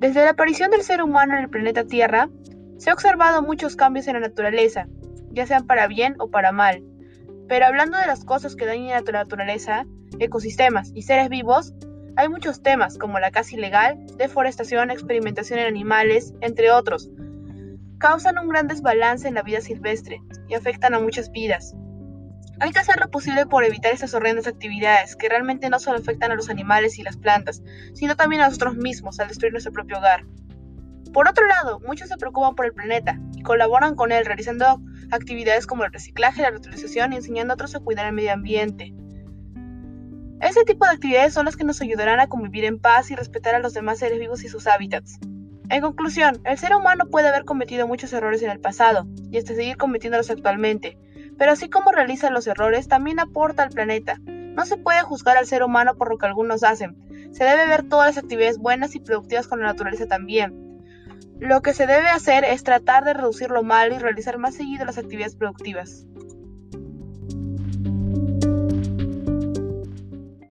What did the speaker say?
Desde la aparición del ser humano en el planeta Tierra, se ha observado muchos cambios en la naturaleza, ya sean para bien o para mal. Pero hablando de las cosas que dañan a la naturaleza, ecosistemas y seres vivos, hay muchos temas como la caza ilegal, deforestación, experimentación en animales, entre otros. Causan un gran desbalance en la vida silvestre y afectan a muchas vidas. Hay que hacer lo posible por evitar estas horrendas actividades que realmente no solo afectan a los animales y las plantas, sino también a nosotros mismos al destruir nuestro propio hogar. Por otro lado, muchos se preocupan por el planeta y colaboran con él realizando actividades como el reciclaje, la reutilización y enseñando a otros a cuidar el medio ambiente. Este tipo de actividades son las que nos ayudarán a convivir en paz y respetar a los demás seres vivos y sus hábitats. En conclusión, el ser humano puede haber cometido muchos errores en el pasado y hasta seguir cometiéndolos actualmente, pero así como realiza los errores, también aporta al planeta. No se puede juzgar al ser humano por lo que algunos hacen. Se debe ver todas las actividades buenas y productivas con la naturaleza también. Lo que se debe hacer es tratar de reducir lo malo y realizar más seguido las actividades productivas.